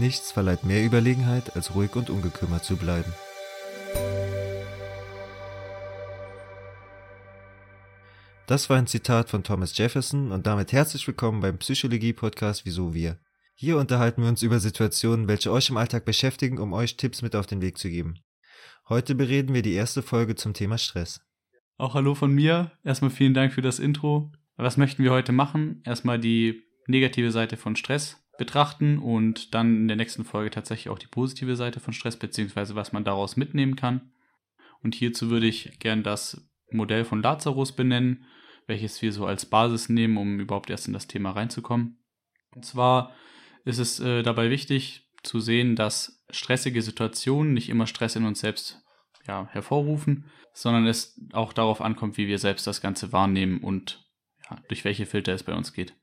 Nichts verleiht mehr Überlegenheit, als ruhig und ungekümmert zu bleiben. Das war ein Zitat von Thomas Jefferson und damit herzlich willkommen beim Psychologie-Podcast Wieso wir. Hier unterhalten wir uns über Situationen, welche euch im Alltag beschäftigen, um euch Tipps mit auf den Weg zu geben. Heute bereden wir die erste Folge zum Thema Stress. Auch hallo von mir. Erstmal vielen Dank für das Intro. Was möchten wir heute machen? Erstmal die negative Seite von Stress betrachten und dann in der nächsten Folge tatsächlich auch die positive Seite von Stress, beziehungsweise was man daraus mitnehmen kann. Und hierzu würde ich gern das Modell von Lazarus benennen, welches wir so als Basis nehmen, um überhaupt erst in das Thema reinzukommen. Und zwar ist es äh, dabei wichtig zu sehen, dass stressige Situationen nicht immer Stress in uns selbst ja, hervorrufen, sondern es auch darauf ankommt, wie wir selbst das Ganze wahrnehmen und ja, durch welche Filter es bei uns geht.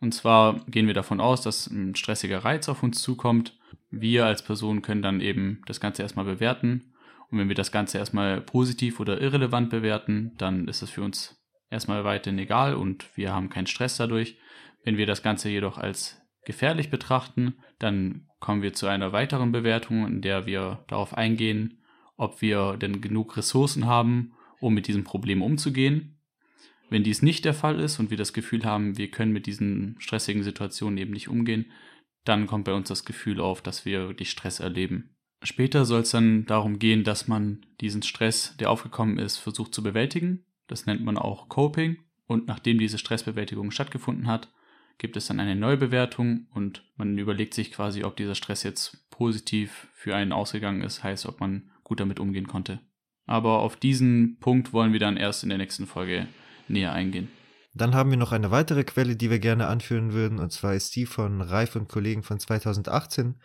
Und zwar gehen wir davon aus, dass ein stressiger Reiz auf uns zukommt. Wir als Person können dann eben das Ganze erstmal bewerten. Und wenn wir das Ganze erstmal positiv oder irrelevant bewerten, dann ist es für uns erstmal weiterhin egal und wir haben keinen Stress dadurch. Wenn wir das Ganze jedoch als gefährlich betrachten, dann kommen wir zu einer weiteren Bewertung, in der wir darauf eingehen, ob wir denn genug Ressourcen haben, um mit diesem Problem umzugehen. Wenn dies nicht der Fall ist und wir das Gefühl haben, wir können mit diesen stressigen Situationen eben nicht umgehen, dann kommt bei uns das Gefühl auf, dass wir wirklich Stress erleben. Später soll es dann darum gehen, dass man diesen Stress, der aufgekommen ist, versucht zu bewältigen. Das nennt man auch Coping. Und nachdem diese Stressbewältigung stattgefunden hat, gibt es dann eine Neubewertung und man überlegt sich quasi, ob dieser Stress jetzt positiv für einen ausgegangen ist, heißt, ob man gut damit umgehen konnte. Aber auf diesen Punkt wollen wir dann erst in der nächsten Folge näher eingehen. Dann haben wir noch eine weitere Quelle, die wir gerne anführen würden, und zwar ist die von Reif und Kollegen von 2018,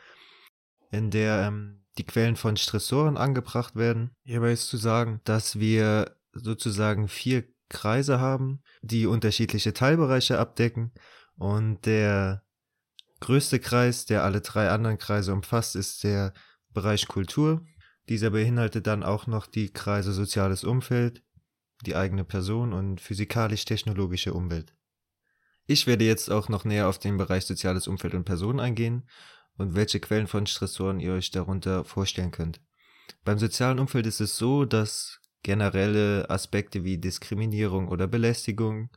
in der ähm, die Quellen von Stressoren angebracht werden. Hierbei ist zu sagen, dass wir sozusagen vier Kreise haben, die unterschiedliche Teilbereiche abdecken und der größte Kreis, der alle drei anderen Kreise umfasst, ist der Bereich Kultur. Dieser beinhaltet dann auch noch die Kreise soziales Umfeld, die eigene Person und physikalisch-technologische Umwelt. Ich werde jetzt auch noch näher auf den Bereich soziales Umfeld und Person eingehen und welche Quellen von Stressoren ihr euch darunter vorstellen könnt. Beim sozialen Umfeld ist es so, dass generelle Aspekte wie Diskriminierung oder Belästigung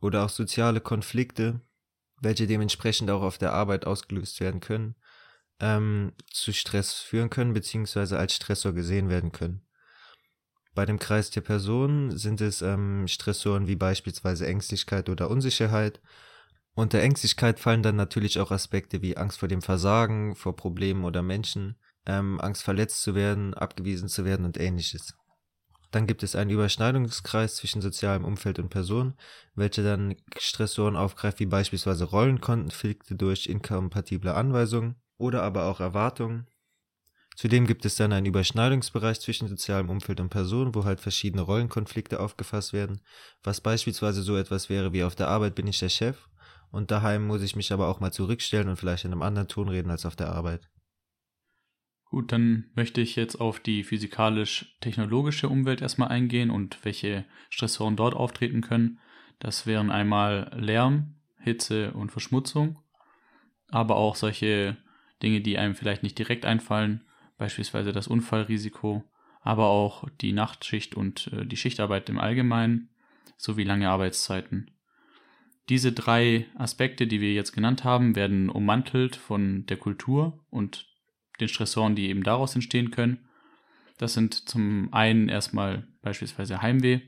oder auch soziale Konflikte, welche dementsprechend auch auf der Arbeit ausgelöst werden können, ähm, zu Stress führen können, beziehungsweise als Stressor gesehen werden können. Bei dem Kreis der Personen sind es ähm, Stressoren wie beispielsweise Ängstlichkeit oder Unsicherheit. Unter Ängstlichkeit fallen dann natürlich auch Aspekte wie Angst vor dem Versagen, vor Problemen oder Menschen, ähm, Angst verletzt zu werden, abgewiesen zu werden und ähnliches. Dann gibt es einen Überschneidungskreis zwischen sozialem Umfeld und Person, welcher dann Stressoren aufgreift, wie beispielsweise Rollenkonflikte durch inkompatible Anweisungen oder aber auch Erwartungen. Zudem gibt es dann einen Überschneidungsbereich zwischen sozialem Umfeld und Person, wo halt verschiedene Rollenkonflikte aufgefasst werden, was beispielsweise so etwas wäre wie auf der Arbeit bin ich der Chef und daheim muss ich mich aber auch mal zurückstellen und vielleicht in einem anderen Ton reden als auf der Arbeit. Gut, dann möchte ich jetzt auf die physikalisch-technologische Umwelt erstmal eingehen und welche Stressoren dort auftreten können. Das wären einmal Lärm, Hitze und Verschmutzung, aber auch solche Dinge, die einem vielleicht nicht direkt einfallen, beispielsweise das Unfallrisiko, aber auch die Nachtschicht und äh, die Schichtarbeit im Allgemeinen sowie lange Arbeitszeiten. Diese drei Aspekte, die wir jetzt genannt haben, werden ummantelt von der Kultur und den Stressoren, die eben daraus entstehen können. Das sind zum einen erstmal beispielsweise Heimweh,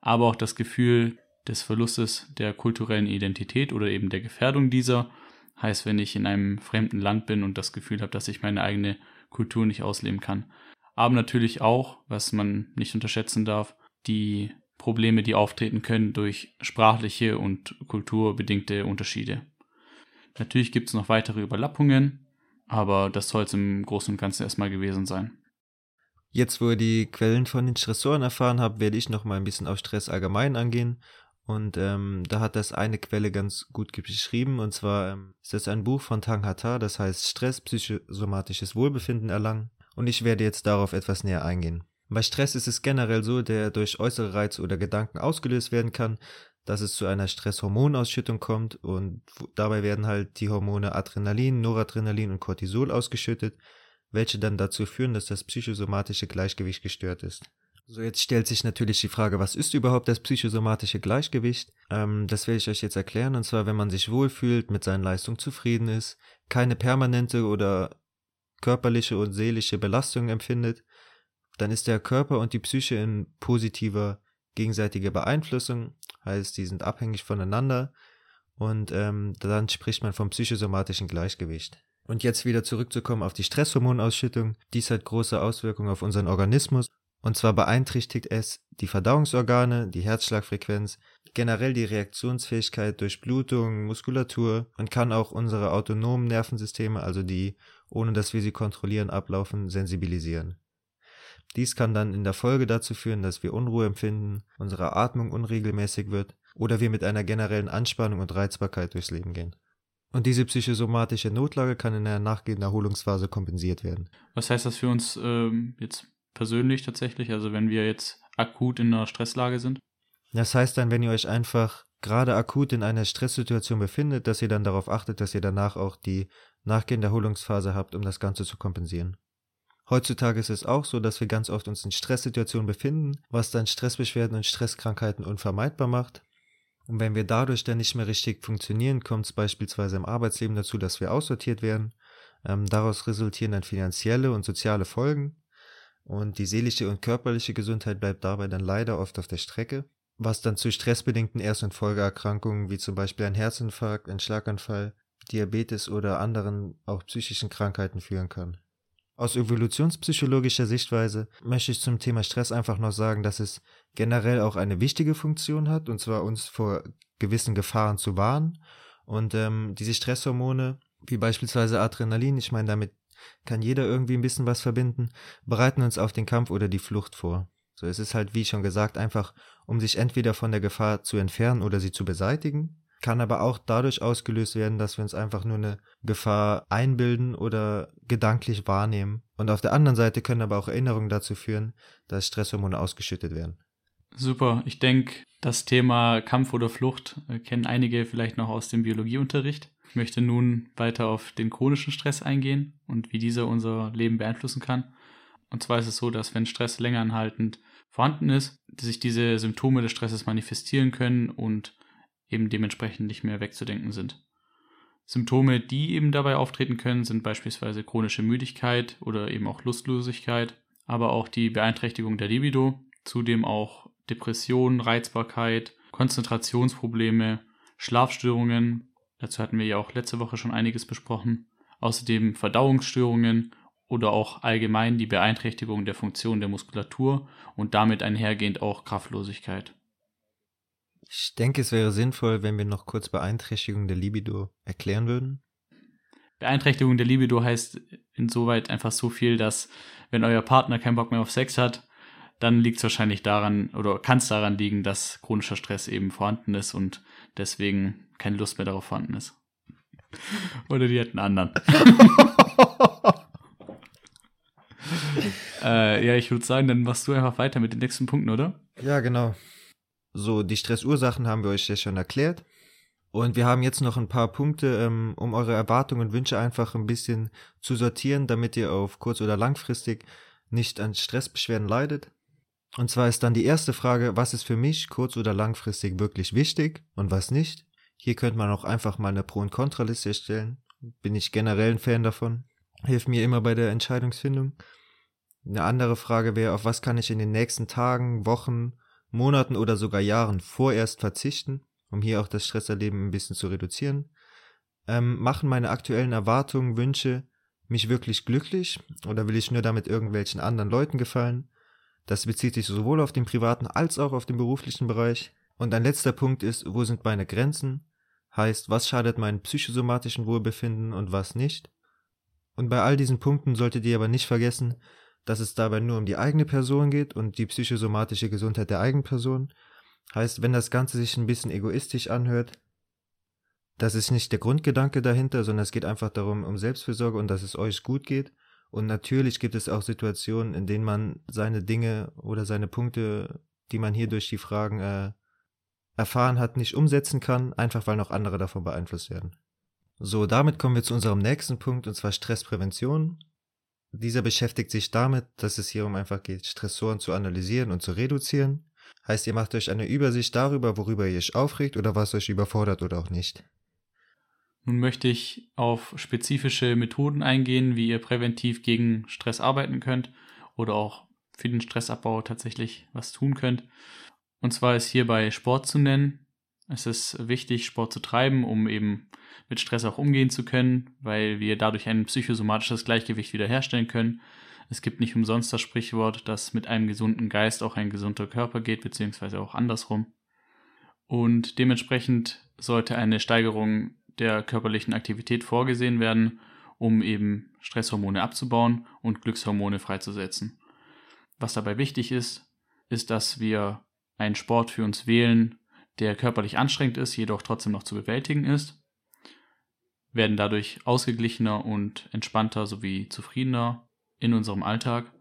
aber auch das Gefühl des Verlustes der kulturellen Identität oder eben der Gefährdung dieser Heißt, wenn ich in einem fremden Land bin und das Gefühl habe, dass ich meine eigene Kultur nicht ausleben kann. Aber natürlich auch, was man nicht unterschätzen darf, die Probleme, die auftreten können durch sprachliche und kulturbedingte Unterschiede. Natürlich gibt es noch weitere Überlappungen, aber das soll es im Großen und Ganzen erstmal gewesen sein. Jetzt, wo ihr die Quellen von den Stressoren erfahren habt, werde ich noch mal ein bisschen auf Stress allgemein angehen und ähm, da hat das eine Quelle ganz gut beschrieben. Und zwar ähm, ist das ein Buch von Tang Hata, das heißt Stress, psychosomatisches Wohlbefinden erlangen. Und ich werde jetzt darauf etwas näher eingehen. Bei Stress ist es generell so, der durch äußere Reize oder Gedanken ausgelöst werden kann, dass es zu einer Stresshormonausschüttung kommt und dabei werden halt die Hormone Adrenalin, Noradrenalin und Cortisol ausgeschüttet, welche dann dazu führen, dass das psychosomatische Gleichgewicht gestört ist. So, jetzt stellt sich natürlich die Frage, was ist überhaupt das psychosomatische Gleichgewicht? Ähm, das werde ich euch jetzt erklären. Und zwar, wenn man sich wohlfühlt, mit seinen Leistungen zufrieden ist, keine permanente oder körperliche und seelische Belastung empfindet, dann ist der Körper und die Psyche in positiver gegenseitiger Beeinflussung, heißt, die sind abhängig voneinander und ähm, dann spricht man vom psychosomatischen Gleichgewicht. Und jetzt wieder zurückzukommen auf die Stresshormonausschüttung. Dies hat große Auswirkungen auf unseren Organismus. Und zwar beeinträchtigt es die Verdauungsorgane, die Herzschlagfrequenz, generell die Reaktionsfähigkeit durch Blutung, Muskulatur und kann auch unsere autonomen Nervensysteme, also die, ohne dass wir sie kontrollieren, ablaufen, sensibilisieren. Dies kann dann in der Folge dazu führen, dass wir Unruhe empfinden, unsere Atmung unregelmäßig wird oder wir mit einer generellen Anspannung und Reizbarkeit durchs Leben gehen. Und diese psychosomatische Notlage kann in einer nachgehenden Erholungsphase kompensiert werden. Was heißt das für uns ähm, jetzt persönlich tatsächlich? Also wenn wir jetzt akut in einer Stresslage sind? Das heißt dann, wenn ihr euch einfach gerade akut in einer Stresssituation befindet, dass ihr dann darauf achtet, dass ihr danach auch die nachgehende Erholungsphase habt, um das Ganze zu kompensieren. Heutzutage ist es auch so, dass wir ganz oft uns in Stresssituationen befinden, was dann Stressbeschwerden und Stresskrankheiten unvermeidbar macht. Und wenn wir dadurch dann nicht mehr richtig funktionieren, kommt es beispielsweise im Arbeitsleben dazu, dass wir aussortiert werden. Ähm, daraus resultieren dann finanzielle und soziale Folgen. Und die seelische und körperliche Gesundheit bleibt dabei dann leider oft auf der Strecke, was dann zu stressbedingten Erst- und Folgeerkrankungen wie zum Beispiel ein Herzinfarkt, ein Schlaganfall, Diabetes oder anderen auch psychischen Krankheiten führen kann. Aus evolutionspsychologischer Sichtweise möchte ich zum Thema Stress einfach noch sagen, dass es generell auch eine wichtige Funktion hat, und zwar uns vor gewissen Gefahren zu warnen. Und ähm, diese Stresshormone, wie beispielsweise Adrenalin, ich meine, damit kann jeder irgendwie ein bisschen was verbinden, bereiten uns auf den Kampf oder die Flucht vor. So es ist halt, wie schon gesagt, einfach, um sich entweder von der Gefahr zu entfernen oder sie zu beseitigen kann aber auch dadurch ausgelöst werden, dass wir uns einfach nur eine Gefahr einbilden oder gedanklich wahrnehmen. Und auf der anderen Seite können aber auch Erinnerungen dazu führen, dass Stresshormone ausgeschüttet werden. Super. Ich denke, das Thema Kampf oder Flucht äh, kennen einige vielleicht noch aus dem Biologieunterricht. Ich möchte nun weiter auf den chronischen Stress eingehen und wie dieser unser Leben beeinflussen kann. Und zwar ist es so, dass wenn Stress länger anhaltend vorhanden ist, sich diese Symptome des Stresses manifestieren können und eben dementsprechend nicht mehr wegzudenken sind. Symptome, die eben dabei auftreten können, sind beispielsweise chronische Müdigkeit oder eben auch Lustlosigkeit, aber auch die Beeinträchtigung der Libido, zudem auch Depressionen, Reizbarkeit, Konzentrationsprobleme, Schlafstörungen, dazu hatten wir ja auch letzte Woche schon einiges besprochen, außerdem Verdauungsstörungen oder auch allgemein die Beeinträchtigung der Funktion der Muskulatur und damit einhergehend auch Kraftlosigkeit. Ich denke, es wäre sinnvoll, wenn wir noch kurz Beeinträchtigung der Libido erklären würden. Beeinträchtigung der Libido heißt insoweit einfach so viel, dass wenn euer Partner keinen Bock mehr auf Sex hat, dann liegt es wahrscheinlich daran oder kann es daran liegen, dass chronischer Stress eben vorhanden ist und deswegen keine Lust mehr darauf vorhanden ist. Oder die hätten anderen. äh, ja, ich würde sagen, dann machst du einfach weiter mit den nächsten Punkten, oder? Ja, genau. So, die Stressursachen haben wir euch ja schon erklärt. Und wir haben jetzt noch ein paar Punkte, ähm, um eure Erwartungen und Wünsche einfach ein bisschen zu sortieren, damit ihr auf kurz- oder langfristig nicht an Stressbeschwerden leidet. Und zwar ist dann die erste Frage, was ist für mich kurz- oder langfristig wirklich wichtig und was nicht? Hier könnte man auch einfach mal eine Pro- und Kontraliste erstellen. Bin ich generell ein Fan davon. Hilft mir immer bei der Entscheidungsfindung. Eine andere Frage wäre, auf was kann ich in den nächsten Tagen, Wochen Monaten oder sogar Jahren vorerst verzichten, um hier auch das Stresserleben ein bisschen zu reduzieren? Ähm, machen meine aktuellen Erwartungen, Wünsche mich wirklich glücklich oder will ich nur damit irgendwelchen anderen Leuten gefallen? Das bezieht sich sowohl auf den privaten als auch auf den beruflichen Bereich. Und ein letzter Punkt ist, wo sind meine Grenzen? Heißt, was schadet meinem psychosomatischen Wohlbefinden und was nicht? Und bei all diesen Punkten solltet ihr aber nicht vergessen, dass es dabei nur um die eigene Person geht und die psychosomatische Gesundheit der eigenen Person. Heißt, wenn das Ganze sich ein bisschen egoistisch anhört, das ist nicht der Grundgedanke dahinter, sondern es geht einfach darum, um Selbstfürsorge und dass es euch gut geht. Und natürlich gibt es auch Situationen, in denen man seine Dinge oder seine Punkte, die man hier durch die Fragen äh, erfahren hat, nicht umsetzen kann, einfach weil noch andere davon beeinflusst werden. So, damit kommen wir zu unserem nächsten Punkt, und zwar Stressprävention. Dieser beschäftigt sich damit, dass es hier um einfach geht, Stressoren zu analysieren und zu reduzieren. Heißt, ihr macht euch eine Übersicht darüber, worüber ihr euch aufregt oder was euch überfordert oder auch nicht. Nun möchte ich auf spezifische Methoden eingehen, wie ihr präventiv gegen Stress arbeiten könnt oder auch für den Stressabbau tatsächlich was tun könnt. Und zwar ist hierbei Sport zu nennen. Es ist wichtig, Sport zu treiben, um eben mit Stress auch umgehen zu können, weil wir dadurch ein psychosomatisches Gleichgewicht wiederherstellen können. Es gibt nicht umsonst das Sprichwort, dass mit einem gesunden Geist auch ein gesunder Körper geht, beziehungsweise auch andersrum. Und dementsprechend sollte eine Steigerung der körperlichen Aktivität vorgesehen werden, um eben Stresshormone abzubauen und Glückshormone freizusetzen. Was dabei wichtig ist, ist, dass wir einen Sport für uns wählen, der körperlich anstrengend ist, jedoch trotzdem noch zu bewältigen ist, werden dadurch ausgeglichener und entspannter sowie zufriedener in unserem Alltag.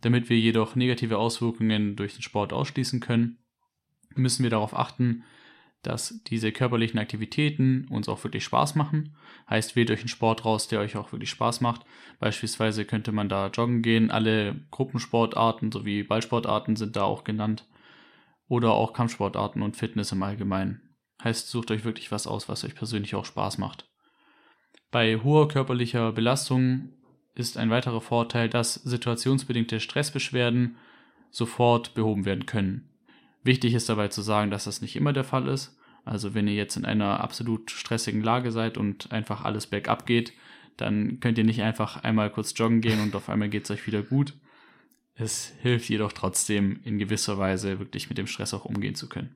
Damit wir jedoch negative Auswirkungen durch den Sport ausschließen können, müssen wir darauf achten, dass diese körperlichen Aktivitäten uns auch wirklich Spaß machen. Heißt, wählt euch einen Sport raus, der euch auch wirklich Spaß macht. Beispielsweise könnte man da joggen gehen. Alle Gruppensportarten sowie Ballsportarten sind da auch genannt. Oder auch Kampfsportarten und Fitness im Allgemeinen. Heißt, sucht euch wirklich was aus, was euch persönlich auch Spaß macht. Bei hoher körperlicher Belastung ist ein weiterer Vorteil, dass situationsbedingte Stressbeschwerden sofort behoben werden können. Wichtig ist dabei zu sagen, dass das nicht immer der Fall ist. Also wenn ihr jetzt in einer absolut stressigen Lage seid und einfach alles bergab geht, dann könnt ihr nicht einfach einmal kurz joggen gehen und auf einmal geht es euch wieder gut. Es hilft jedoch trotzdem in gewisser Weise wirklich mit dem Stress auch umgehen zu können.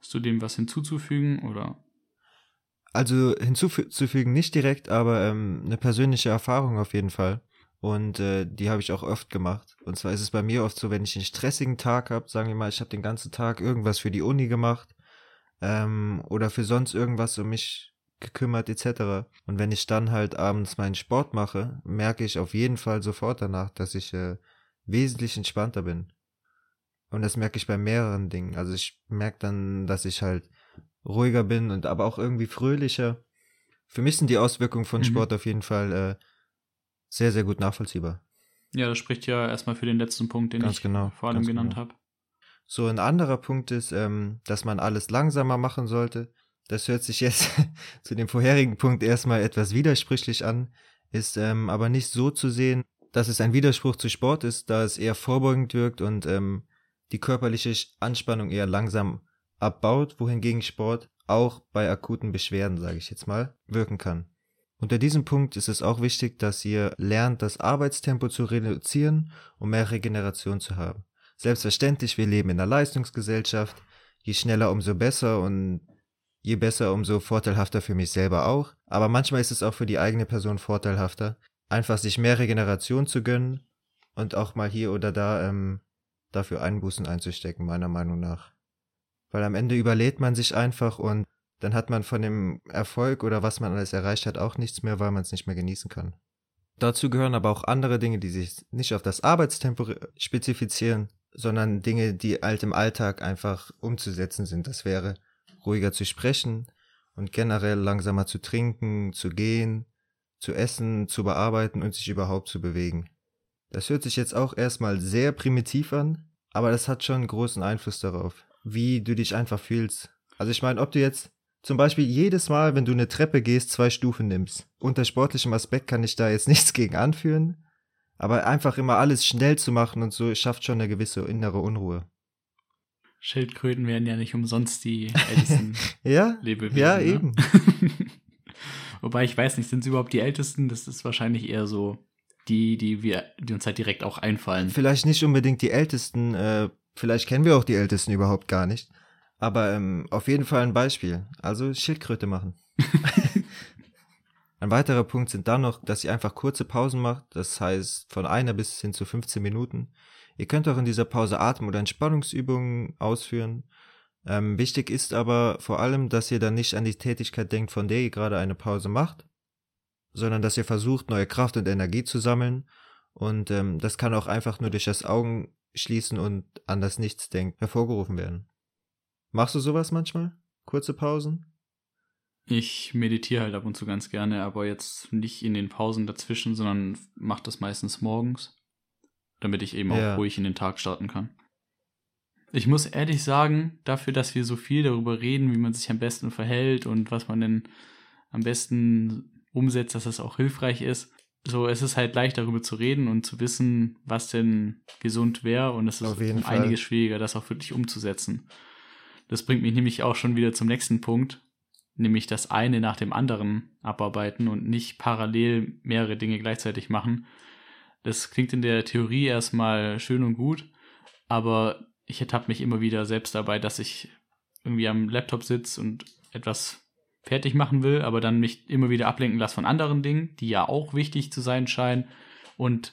Hast du dem was hinzuzufügen oder? Also hinzuzufügen nicht direkt, aber ähm, eine persönliche Erfahrung auf jeden Fall. Und äh, die habe ich auch oft gemacht. Und zwar ist es bei mir oft so, wenn ich einen stressigen Tag habe, sagen wir mal, ich habe den ganzen Tag irgendwas für die Uni gemacht ähm, oder für sonst irgendwas um mich gekümmert etc. Und wenn ich dann halt abends meinen Sport mache, merke ich auf jeden Fall sofort danach, dass ich äh, wesentlich entspannter bin. Und das merke ich bei mehreren Dingen. Also ich merke dann, dass ich halt ruhiger bin und aber auch irgendwie fröhlicher. Für mich sind die Auswirkungen von mhm. Sport auf jeden Fall äh, sehr, sehr gut nachvollziehbar. Ja, das spricht ja erstmal für den letzten Punkt, den ganz ich genau, vor allem genannt genau. habe. So, ein anderer Punkt ist, ähm, dass man alles langsamer machen sollte. Das hört sich jetzt zu dem vorherigen Punkt erstmal etwas widersprüchlich an, ist ähm, aber nicht so zu sehen, dass es ein Widerspruch zu Sport ist, da es eher vorbeugend wirkt und ähm, die körperliche Anspannung eher langsam abbaut, wohingegen Sport auch bei akuten Beschwerden, sage ich jetzt mal, wirken kann. Unter diesem Punkt ist es auch wichtig, dass ihr lernt, das Arbeitstempo zu reduzieren, um mehr Regeneration zu haben. Selbstverständlich, wir leben in einer Leistungsgesellschaft. Je schneller, umso besser und je besser, umso vorteilhafter für mich selber auch. Aber manchmal ist es auch für die eigene Person vorteilhafter, einfach sich mehr Regeneration zu gönnen und auch mal hier oder da ähm, dafür Einbußen einzustecken, meiner Meinung nach. Weil am Ende überlädt man sich einfach und dann hat man von dem Erfolg oder was man alles erreicht hat auch nichts mehr, weil man es nicht mehr genießen kann. Dazu gehören aber auch andere Dinge, die sich nicht auf das Arbeitstempo spezifizieren, sondern Dinge, die halt im Alltag einfach umzusetzen sind. Das wäre ruhiger zu sprechen und generell langsamer zu trinken, zu gehen, zu essen, zu bearbeiten und sich überhaupt zu bewegen. Das hört sich jetzt auch erstmal sehr primitiv an, aber das hat schon großen Einfluss darauf, wie du dich einfach fühlst. Also ich meine, ob du jetzt zum Beispiel jedes Mal, wenn du eine Treppe gehst, zwei Stufen nimmst. Unter sportlichem Aspekt kann ich da jetzt nichts gegen anführen, aber einfach immer alles schnell zu machen und so schafft schon eine gewisse innere Unruhe. Schildkröten werden ja nicht umsonst die ältesten ja? Lebewesen. Ja, ne? eben. Wobei ich weiß nicht, sind sie überhaupt die ältesten? Das ist wahrscheinlich eher so die, die wir, die uns halt direkt auch einfallen. Vielleicht nicht unbedingt die ältesten, äh, vielleicht kennen wir auch die ältesten überhaupt gar nicht. Aber ähm, auf jeden Fall ein Beispiel. Also Schildkröte machen. ein weiterer Punkt sind dann noch, dass ihr einfach kurze Pausen macht. Das heißt von einer bis hin zu 15 Minuten. Ihr könnt auch in dieser Pause Atem- oder Entspannungsübungen ausführen. Ähm, wichtig ist aber vor allem, dass ihr dann nicht an die Tätigkeit denkt, von der ihr gerade eine Pause macht, sondern dass ihr versucht, neue Kraft und Energie zu sammeln. Und ähm, das kann auch einfach nur durch das Augen schließen und an das Nichtsdenken hervorgerufen werden. Machst du sowas manchmal? Kurze Pausen? Ich meditiere halt ab und zu ganz gerne, aber jetzt nicht in den Pausen dazwischen, sondern mache das meistens morgens, damit ich eben ja. auch ruhig in den Tag starten kann. Ich muss ehrlich sagen, dafür, dass wir so viel darüber reden, wie man sich am besten verhält und was man denn am besten umsetzt, dass das auch hilfreich ist, so es ist halt leicht darüber zu reden und zu wissen, was denn gesund wäre und es ist um einiges schwieriger, das auch wirklich umzusetzen. Das bringt mich nämlich auch schon wieder zum nächsten Punkt, nämlich das eine nach dem anderen abarbeiten und nicht parallel mehrere Dinge gleichzeitig machen. Das klingt in der Theorie erstmal schön und gut, aber ich ertappe mich immer wieder selbst dabei, dass ich irgendwie am Laptop sitze und etwas fertig machen will, aber dann mich immer wieder ablenken lasse von anderen Dingen, die ja auch wichtig zu sein scheinen und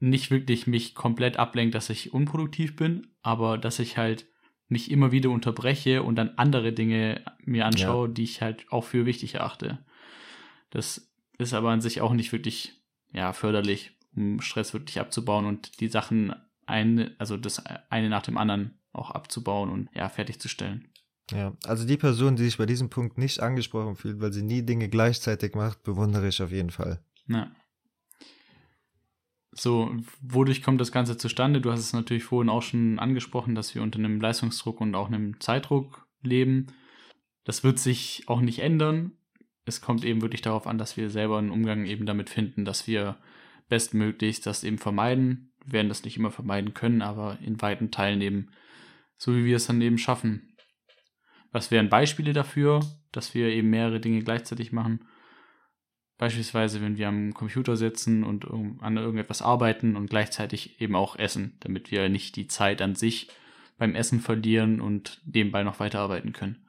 nicht wirklich mich komplett ablenkt, dass ich unproduktiv bin, aber dass ich halt mich immer wieder unterbreche und dann andere Dinge mir anschaue, ja. die ich halt auch für wichtig erachte. Das ist aber an sich auch nicht wirklich ja, förderlich, um Stress wirklich abzubauen und die Sachen eine, also das eine nach dem anderen auch abzubauen und ja, fertigzustellen. Ja, also die Person, die sich bei diesem Punkt nicht angesprochen fühlt, weil sie nie Dinge gleichzeitig macht, bewundere ich auf jeden Fall. Ja. So, wodurch kommt das Ganze zustande? Du hast es natürlich vorhin auch schon angesprochen, dass wir unter einem Leistungsdruck und auch einem Zeitdruck leben. Das wird sich auch nicht ändern. Es kommt eben wirklich darauf an, dass wir selber einen Umgang eben damit finden, dass wir bestmöglichst das eben vermeiden. Wir werden das nicht immer vermeiden können, aber in weiten Teilen eben so, wie wir es dann eben schaffen. Was wären Beispiele dafür, dass wir eben mehrere Dinge gleichzeitig machen? Beispielsweise, wenn wir am Computer sitzen und an irgendetwas arbeiten und gleichzeitig eben auch essen, damit wir nicht die Zeit an sich beim Essen verlieren und nebenbei noch weiterarbeiten können.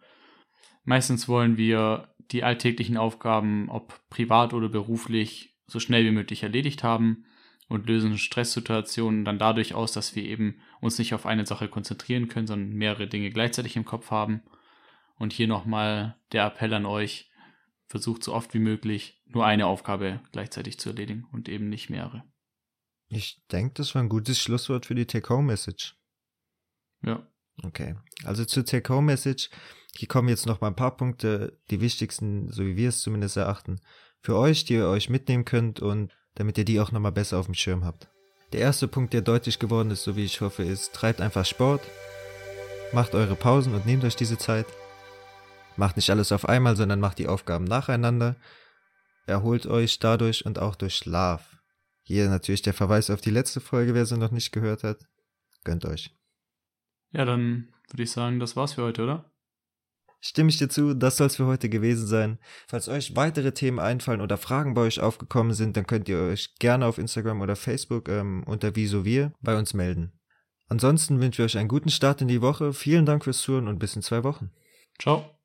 Meistens wollen wir die alltäglichen Aufgaben, ob privat oder beruflich, so schnell wie möglich erledigt haben und lösen Stresssituationen dann dadurch aus, dass wir eben uns nicht auf eine Sache konzentrieren können, sondern mehrere Dinge gleichzeitig im Kopf haben. Und hier nochmal der Appell an euch, versucht so oft wie möglich nur eine Aufgabe gleichzeitig zu erledigen und eben nicht mehrere. Ich denke, das war ein gutes Schlusswort für die Take-Home-Message. Ja. Okay. Also zur Take-Home-Message. Hier kommen jetzt noch mal ein paar Punkte, die wichtigsten, so wie wir es zumindest erachten, für euch, die ihr euch mitnehmen könnt und damit ihr die auch nochmal besser auf dem Schirm habt. Der erste Punkt, der deutlich geworden ist, so wie ich hoffe, ist, treibt einfach Sport, macht eure Pausen und nehmt euch diese Zeit. Macht nicht alles auf einmal, sondern macht die Aufgaben nacheinander. Erholt euch dadurch und auch durch Schlaf. Hier natürlich der Verweis auf die letzte Folge, wer sie noch nicht gehört hat. Gönnt euch. Ja, dann würde ich sagen, das war's für heute, oder? Stimme ich dir zu, das soll's für heute gewesen sein. Falls euch weitere Themen einfallen oder Fragen bei euch aufgekommen sind, dann könnt ihr euch gerne auf Instagram oder Facebook ähm, unter Wieso wir bei uns melden. Ansonsten wünsche ich euch einen guten Start in die Woche. Vielen Dank fürs Zuhören und bis in zwei Wochen. Ciao.